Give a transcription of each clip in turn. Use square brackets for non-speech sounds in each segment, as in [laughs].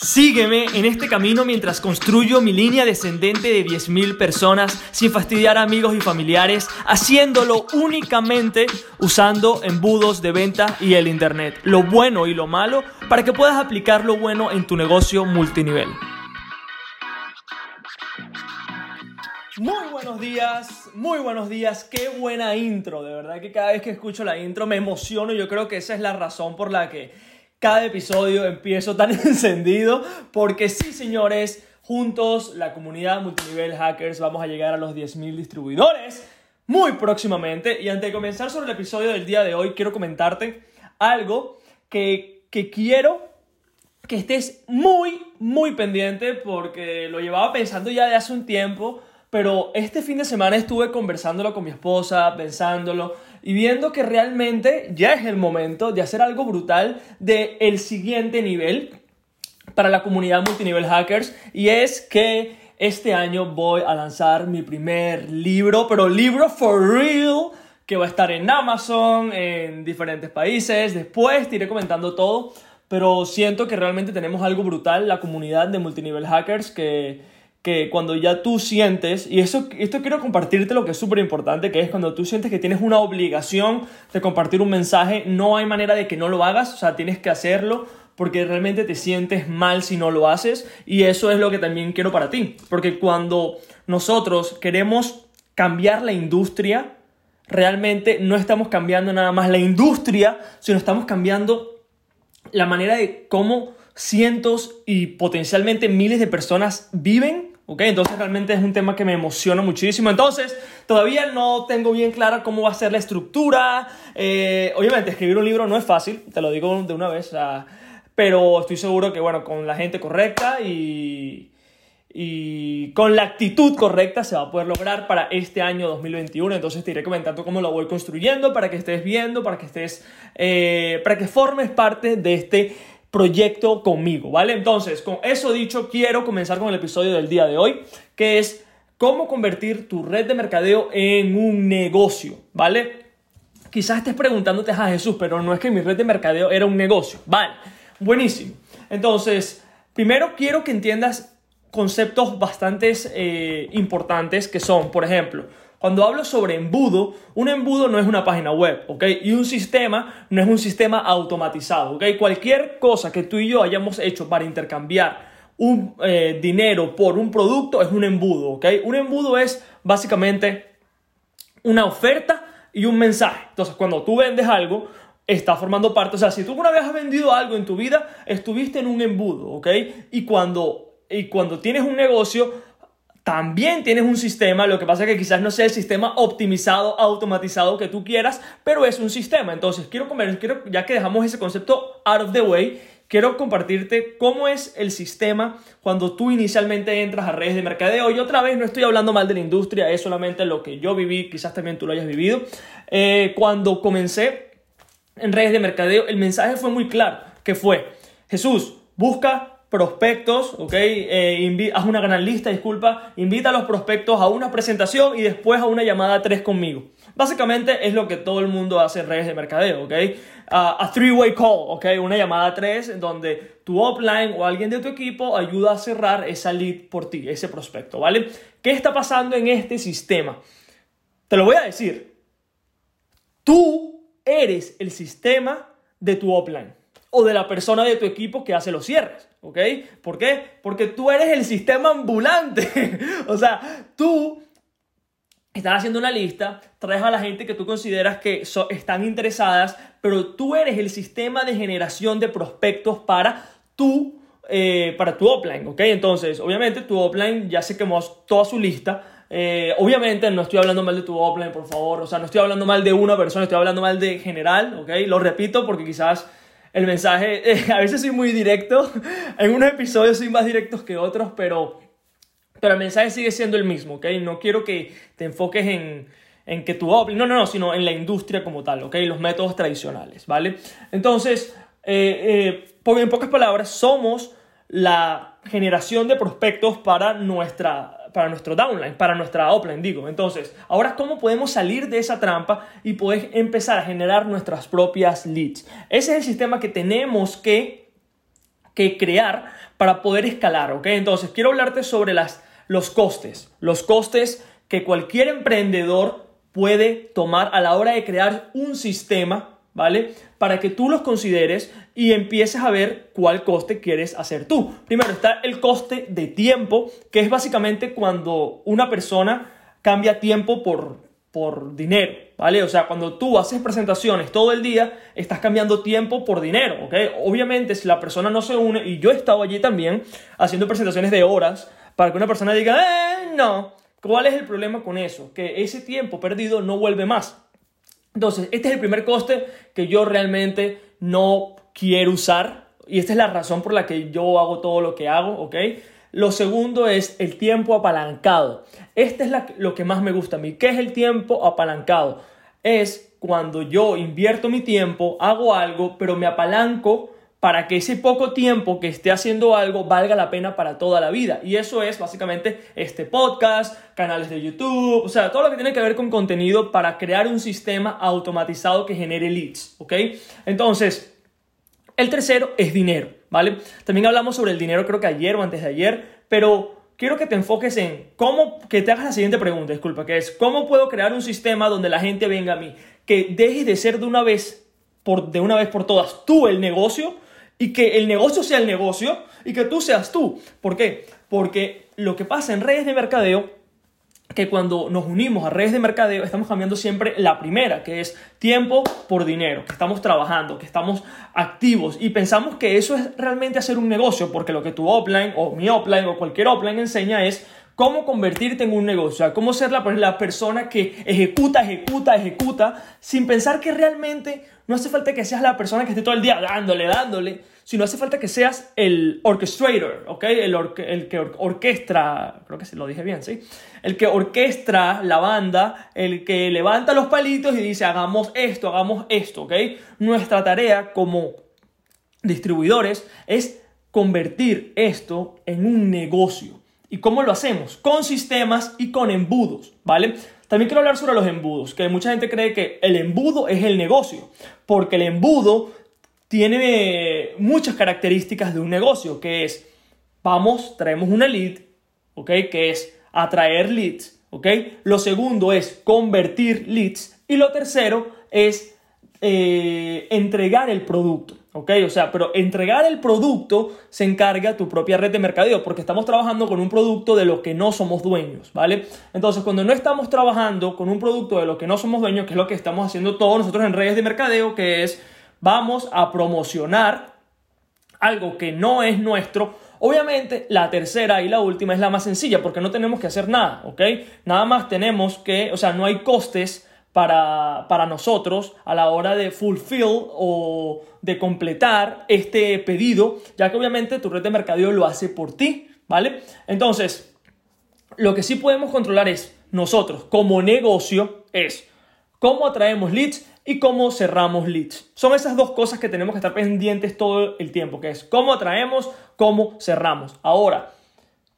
Sígueme en este camino mientras construyo mi línea descendente de 10.000 personas sin fastidiar a amigos y familiares, haciéndolo únicamente usando embudos de venta y el Internet, lo bueno y lo malo, para que puedas aplicar lo bueno en tu negocio multinivel. Muy buenos días, muy buenos días, qué buena intro, de verdad que cada vez que escucho la intro me emociono, yo creo que esa es la razón por la que cada episodio empiezo tan [laughs] encendido porque sí, señores, juntos, la comunidad multinivel hackers, vamos a llegar a los 10.000 distribuidores muy próximamente. Y antes de comenzar sobre el episodio del día de hoy, quiero comentarte algo que, que quiero que estés muy, muy pendiente porque lo llevaba pensando ya de hace un tiempo, pero este fin de semana estuve conversándolo con mi esposa, pensándolo y viendo que realmente ya es el momento de hacer algo brutal de el siguiente nivel para la comunidad multinivel hackers y es que este año voy a lanzar mi primer libro, pero libro for real que va a estar en Amazon, en diferentes países. Después te iré comentando todo, pero siento que realmente tenemos algo brutal, la comunidad de multinivel hackers que que cuando ya tú sientes, y eso, esto quiero compartirte lo que es súper importante, que es cuando tú sientes que tienes una obligación de compartir un mensaje, no hay manera de que no lo hagas, o sea, tienes que hacerlo porque realmente te sientes mal si no lo haces, y eso es lo que también quiero para ti, porque cuando nosotros queremos cambiar la industria, realmente no estamos cambiando nada más la industria, sino estamos cambiando la manera de cómo cientos y potencialmente miles de personas viven, ¿ok? Entonces realmente es un tema que me emociona muchísimo. Entonces, todavía no tengo bien clara cómo va a ser la estructura. Eh, obviamente, escribir un libro no es fácil, te lo digo de una vez, pero estoy seguro que, bueno, con la gente correcta y, y con la actitud correcta se va a poder lograr para este año 2021. Entonces te iré comentando cómo lo voy construyendo para que estés viendo, para que estés, eh, para que formes parte de este proyecto conmigo, ¿vale? Entonces, con eso dicho, quiero comenzar con el episodio del día de hoy, que es cómo convertir tu red de mercadeo en un negocio, ¿vale? Quizás estés preguntándote a Jesús, pero no es que mi red de mercadeo era un negocio, ¿vale? Buenísimo. Entonces, primero quiero que entiendas conceptos bastante eh, importantes que son, por ejemplo, cuando hablo sobre embudo, un embudo no es una página web, ¿ok? Y un sistema no es un sistema automatizado, ¿ok? Cualquier cosa que tú y yo hayamos hecho para intercambiar un eh, dinero por un producto es un embudo, ¿ok? Un embudo es básicamente una oferta y un mensaje. Entonces, cuando tú vendes algo, está formando parte, o sea, si tú una vez has vendido algo en tu vida, estuviste en un embudo, ¿ok? Y cuando, y cuando tienes un negocio, también tienes un sistema, lo que pasa es que quizás no sea el sistema optimizado, automatizado que tú quieras, pero es un sistema. Entonces, quiero quiero, ya que dejamos ese concepto out of the way, quiero compartirte cómo es el sistema cuando tú inicialmente entras a redes de mercadeo. Y otra vez, no estoy hablando mal de la industria, es solamente lo que yo viví, quizás también tú lo hayas vivido. Eh, cuando comencé en redes de mercadeo, el mensaje fue muy claro, que fue, Jesús, busca prospectos, ¿ok? Eh, haz una gran lista, disculpa, invita a los prospectos a una presentación y después a una llamada 3 conmigo. Básicamente es lo que todo el mundo hace en redes de mercadeo, ¿ok? a three-way call, ¿ok? Una llamada 3 donde tu offline o alguien de tu equipo ayuda a cerrar esa lead por ti, ese prospecto, ¿vale? ¿Qué está pasando en este sistema? Te lo voy a decir. Tú eres el sistema de tu offline o de la persona de tu equipo que hace los cierres. ¿ok? ¿Por qué? Porque tú eres el sistema ambulante. [laughs] o sea, tú estás haciendo una lista, traes a la gente que tú consideras que están interesadas, pero tú eres el sistema de generación de prospectos para tu, eh, para tu offline, ¿ok? Entonces, obviamente tu offline ya se quemó toda su lista. Eh, obviamente no estoy hablando mal de tu offline, por favor. O sea, no estoy hablando mal de una persona, estoy hablando mal de general, ¿ok? Lo repito porque quizás el mensaje, [laughs] eh, a veces soy muy directo, en unos episodios soy más directos que otros, pero, pero el mensaje sigue siendo el mismo, ¿ok? No quiero que te enfoques en, en que tu no, no, no, sino en la industria como tal, ¿ok? Los métodos tradicionales, ¿vale? Entonces, eh, eh, en pocas palabras, somos la generación de prospectos para nuestra para nuestro downline, para nuestra upline, digo. Entonces, ahora, ¿cómo podemos salir de esa trampa y poder empezar a generar nuestras propias leads? Ese es el sistema que tenemos que, que crear para poder escalar, ¿ok? Entonces, quiero hablarte sobre las, los costes, los costes que cualquier emprendedor puede tomar a la hora de crear un sistema, ¿vale? Para que tú los consideres y empieces a ver cuál coste quieres hacer tú. Primero está el coste de tiempo, que es básicamente cuando una persona cambia tiempo por, por dinero, ¿vale? O sea, cuando tú haces presentaciones todo el día, estás cambiando tiempo por dinero, ¿ok? Obviamente, si la persona no se une, y yo he estado allí también haciendo presentaciones de horas, para que una persona diga, eh, no, ¿cuál es el problema con eso? Que ese tiempo perdido no vuelve más. Entonces, este es el primer coste que yo realmente no quiero usar, y esta es la razón por la que yo hago todo lo que hago, ¿ok? Lo segundo es el tiempo apalancado. Este es lo que más me gusta a mí. ¿Qué es el tiempo apalancado? Es cuando yo invierto mi tiempo, hago algo, pero me apalanco para que ese poco tiempo que esté haciendo algo valga la pena para toda la vida. Y eso es básicamente este podcast, canales de YouTube, o sea, todo lo que tiene que ver con contenido para crear un sistema automatizado que genere leads, ¿ok? Entonces, el tercero es dinero, ¿vale? También hablamos sobre el dinero creo que ayer o antes de ayer, pero quiero que te enfoques en cómo, que te hagas la siguiente pregunta, disculpa, que es, ¿cómo puedo crear un sistema donde la gente venga a mí? Que dejes de ser de una vez, por, de una vez por todas, tú el negocio y que el negocio sea el negocio y que tú seas tú. ¿Por qué? Porque lo que pasa en redes de mercadeo que cuando nos unimos a redes de mercadeo estamos cambiando siempre la primera, que es tiempo por dinero, que estamos trabajando, que estamos activos y pensamos que eso es realmente hacer un negocio, porque lo que tu offline o mi offline o cualquier offline enseña es cómo convertirte en un negocio, cómo ser la, la persona que ejecuta, ejecuta, ejecuta, sin pensar que realmente no hace falta que seas la persona que esté todo el día dándole, dándole, sino hace falta que seas el orchestrator, ¿ok? El, el que orquestra, creo que se lo dije bien, ¿sí? El que orquestra la banda, el que levanta los palitos y dice, hagamos esto, hagamos esto, ¿ok? Nuestra tarea como distribuidores es convertir esto en un negocio. ¿Y cómo lo hacemos? Con sistemas y con embudos, ¿vale? También quiero hablar sobre los embudos, que mucha gente cree que el embudo es el negocio, porque el embudo tiene muchas características de un negocio, que es, vamos, traemos una lead, ¿ok? Que es atraer leads, ¿ok? Lo segundo es convertir leads y lo tercero es eh, entregar el producto. ¿Ok? O sea, pero entregar el producto se encarga tu propia red de mercadeo, porque estamos trabajando con un producto de lo que no somos dueños, ¿vale? Entonces, cuando no estamos trabajando con un producto de lo que no somos dueños, que es lo que estamos haciendo todos nosotros en redes de mercadeo, que es vamos a promocionar algo que no es nuestro, Obviamente, la tercera y la última es la más sencilla porque no tenemos que hacer nada, ¿ok? Nada más tenemos que, o sea, no hay costes para, nosotros a la hora de fulfill o de completar este pedido, ya que obviamente tu red de mercadeo lo hace por ti, ¿vale? Entonces, lo que sí podemos controlar es nosotros como negocio es cómo atraemos leads y cómo cerramos leads. Son esas dos cosas que tenemos que estar pendientes todo el tiempo, que es cómo atraemos, cómo cerramos. Ahora,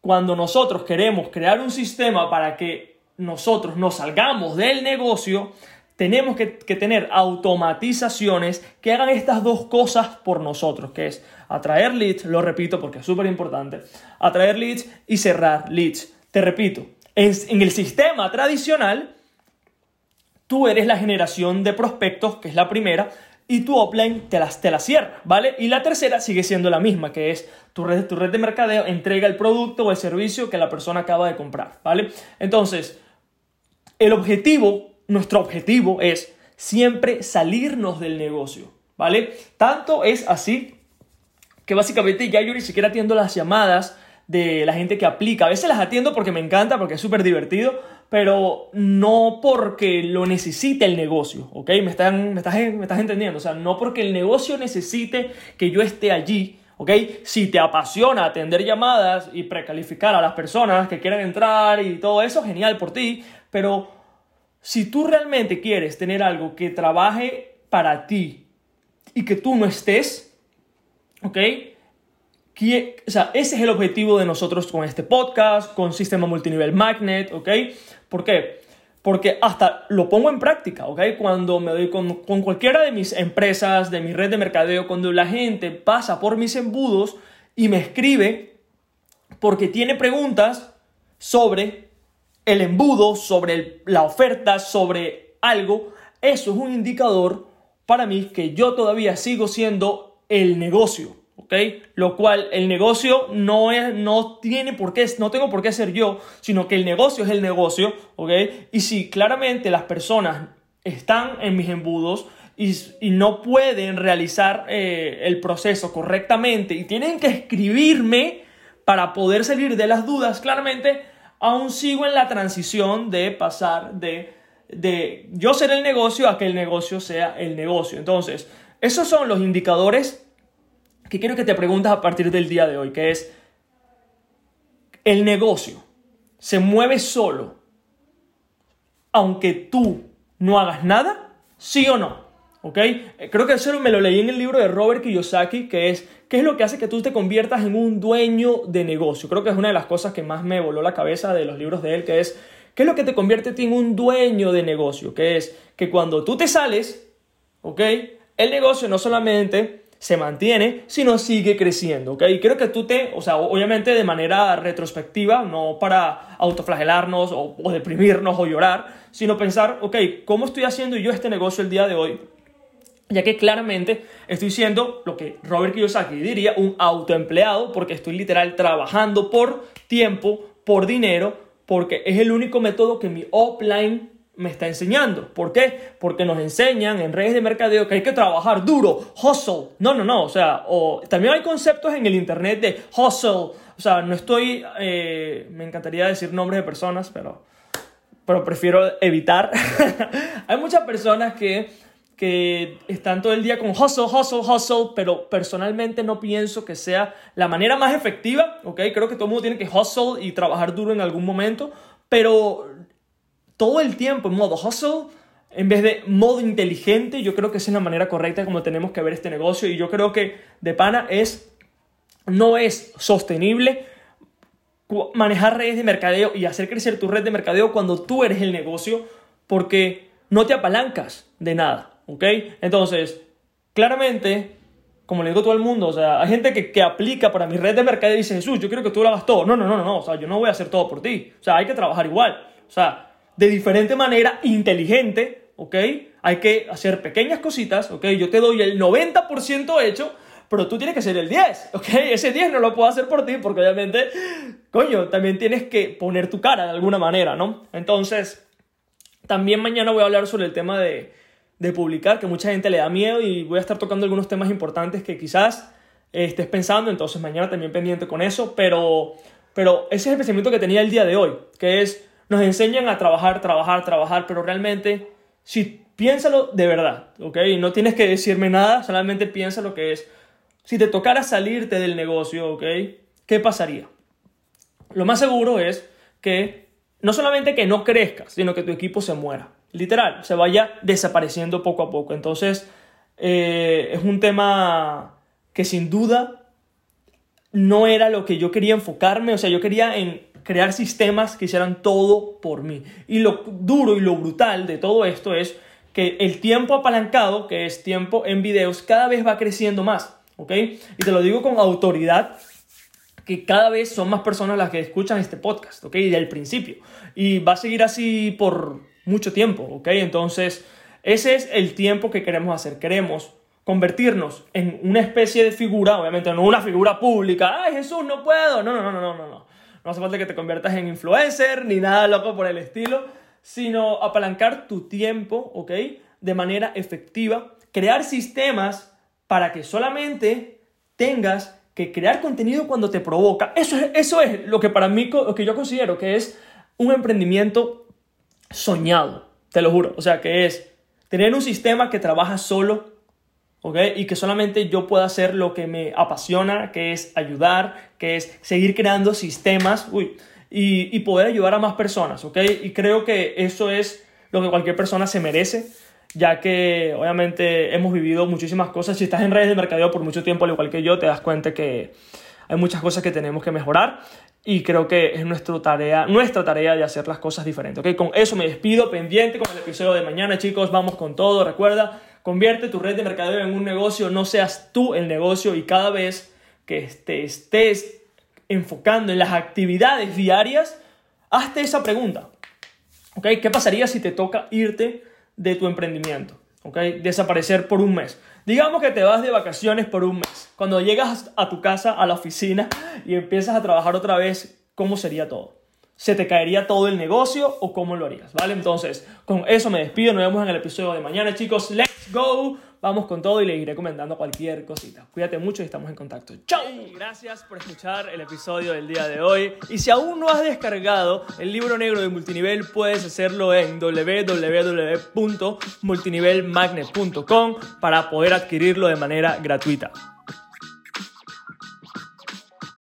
cuando nosotros queremos crear un sistema para que nosotros nos salgamos del negocio, tenemos que, tener automatizaciones que hagan estas dos cosas por nosotros, que es atraer leads, lo repito porque es súper importante, atraer leads y cerrar leads. Te repito, en el sistema tradicional, tú eres la generación de prospectos, que es la primera, y tu offline te las, te cierra, ¿vale? Y la tercera sigue siendo la misma, que es tu red, tu red de mercadeo entrega el producto o el servicio que la persona acaba de comprar, ¿vale? Entonces, el objetivo, nuestro objetivo es siempre salirnos del negocio, ¿vale? Tanto es así que básicamente ya yo ni siquiera atiendo las llamadas de la gente que aplica. A veces las atiendo porque me encanta, porque es súper divertido, pero no porque lo necesite el negocio, ¿ok? Me, están, me, estás, me estás entendiendo, o sea, no porque el negocio necesite que yo esté allí, ¿ok? Si te apasiona atender llamadas y precalificar a las personas que quieren entrar y todo eso, genial por ti, pero si tú realmente quieres tener algo que trabaje para ti y que tú no estés, ¿ok? O sea, ese es el objetivo de nosotros con este podcast, con Sistema Multinivel Magnet, ¿ok? ¿Por qué? Porque hasta lo pongo en práctica, ¿ok? Cuando me doy con, con cualquiera de mis empresas, de mi red de mercadeo, cuando la gente pasa por mis embudos, y me escribe porque tiene preguntas sobre el embudo, sobre la oferta, sobre algo, eso es un indicador para mí que yo todavía sigo siendo el negocio, ¿ok? Lo cual el negocio no, es, no tiene por qué, no tengo por qué ser yo, sino que el negocio es el negocio, ¿ok? Y si claramente las personas están en mis embudos, y, no pueden realizar eh, el proceso correctamente y tienen que escribirme para poder salir de las dudas, claramente aún sigo en la transición de pasar de, de yo ser el negocio a que el negocio sea el negocio. Entonces, esos son los indicadores que quiero que te preguntes a partir del día de hoy, que es, el negocio se mueve solo, aunque tú no hagas nada, sí o no. ¿Ok? Creo que eso me lo leí en el libro de Robert Kiyosaki, que es ¿Qué es lo que hace que tú te conviertas en un dueño de negocio? Creo que es una de las cosas que más me voló la cabeza de los libros de él, que es, ¿qué es lo que te convierte en un dueño de negocio? Que es que cuando tú te sales, ¿ok? El negocio no solamente se mantiene, sino sigue creciendo, ¿ok? Y creo que tú te, o sea, obviamente de manera retrospectiva, no para autoflagelarnos o, o deprimirnos o llorar, sino pensar, ok, ¿cómo estoy haciendo yo este negocio el día de hoy? Ya que claramente estoy siendo lo que Robert Kiyosaki diría un autoempleado porque estoy literal trabajando por tiempo, por dinero, porque es el único método que mi offline me está enseñando. ¿Por qué? Porque nos enseñan en redes de mercadeo que hay que trabajar duro, hustle. No, no, no. O sea, o, también hay conceptos en el internet de hustle. O sea, no estoy, eh, me encantaría decir nombres de personas, pero, pero prefiero evitar. [laughs] hay muchas personas que que están todo el día con hustle, hustle, hustle, pero personalmente no pienso que sea la manera más efectiva, ¿ok? Creo que todo el mundo tiene que hustle y trabajar duro en algún momento, pero todo el tiempo en modo hustle, en vez de modo inteligente, yo creo que esa es la manera correcta como tenemos que ver este negocio y yo creo que de pana es, no es sostenible manejar redes de mercadeo y hacer crecer tu red de mercadeo cuando tú eres el negocio porque no te apalancas de nada. ¿Ok? Entonces, claramente, como le digo a todo el mundo, o sea, hay gente que, que aplica para mi red de mercado y dice, Jesús, yo quiero que tú lo hagas todo. No, no, no, no, o sea, yo no voy a hacer todo por ti. O sea, hay que trabajar igual. O sea, de diferente manera, inteligente, ¿ok? Hay que hacer pequeñas cositas, ¿ok? Yo te doy el 90% hecho, pero tú tienes que ser el 10, ¿ok? [laughs] Ese 10 no lo puedo hacer por ti porque obviamente, coño, también tienes que poner tu cara de alguna manera, ¿no? Entonces, también mañana voy a hablar sobre el tema de de publicar, que mucha gente le da miedo y voy a estar tocando algunos temas importantes que quizás eh, estés pensando, entonces mañana también pendiente con eso, pero, pero ese es el pensamiento que tenía el día de hoy, que es, nos enseñan a trabajar, trabajar, trabajar, pero realmente, si piénsalo de verdad, ¿ok? No tienes que decirme nada, solamente piensa lo que es, si te tocara salirte del negocio, ¿ok? ¿Qué pasaría? Lo más seguro es que no solamente que no crezcas, sino que tu equipo se muera literal, se vaya desapareciendo poco a poco. Entonces, eh, es un tema que sin duda no era lo que yo quería enfocarme, o sea, yo quería en crear sistemas que hicieran todo por mí. Y lo duro y lo brutal de todo esto es que el tiempo apalancado, que es tiempo en videos, cada vez va creciendo más, ¿ok? Y te lo digo con autoridad, que cada vez son más personas las que escuchan este podcast, ¿ok? Desde el principio. Y va a seguir así por mucho tiempo, ¿ok? Entonces, ese es el tiempo que queremos hacer. Queremos convertirnos en una especie de figura, obviamente no una figura pública, ay Jesús, no puedo, no, no, no, no, no, no. No hace falta que te conviertas en influencer ni nada loco por el estilo, sino apalancar tu tiempo, ¿ok? De manera efectiva, crear sistemas para que solamente tengas que crear contenido cuando te provoca. Eso es, eso es lo que para mí, lo que yo considero que es un emprendimiento soñado, te lo juro. O sea, que es tener un sistema que trabaja solo, ¿ok? Y que solamente yo pueda hacer lo que me apasiona, que es ayudar, que es seguir creando sistemas, uy, y, y poder ayudar a más personas, ¿ok? Y creo que eso es lo que cualquier persona se merece ya que obviamente hemos vivido muchísimas cosas. Si estás en redes de mercadeo por mucho tiempo, al igual que yo, te das cuenta que hay muchas cosas que tenemos que mejorar y creo que es nuestra tarea, nuestra tarea de hacer las cosas diferentes. ¿okay? Con eso me despido, pendiente con el episodio de mañana, chicos. Vamos con todo. Recuerda, convierte tu red de mercadeo en un negocio, no seas tú el negocio y cada vez que te estés enfocando en las actividades diarias, hazte esa pregunta. ¿Ok? ¿Qué pasaría si te toca irte de tu emprendimiento? ¿Ok? Desaparecer por un mes. Digamos que te vas de vacaciones por un mes. Cuando llegas a tu casa, a la oficina y empiezas a trabajar otra vez, ¿cómo sería todo? ¿Se te caería todo el negocio o cómo lo harías? ¿Vale? Entonces, con eso me despido. Nos vemos en el episodio de mañana, chicos. ¡Let's go! Vamos con todo y les iré comentando cualquier cosita. Cuídate mucho y estamos en contacto. ¡Chao! gracias por escuchar el episodio del día de hoy. Y si aún no has descargado el libro negro de multinivel, puedes hacerlo en www.multinivelmagnet.com para poder adquirirlo de manera gratuita.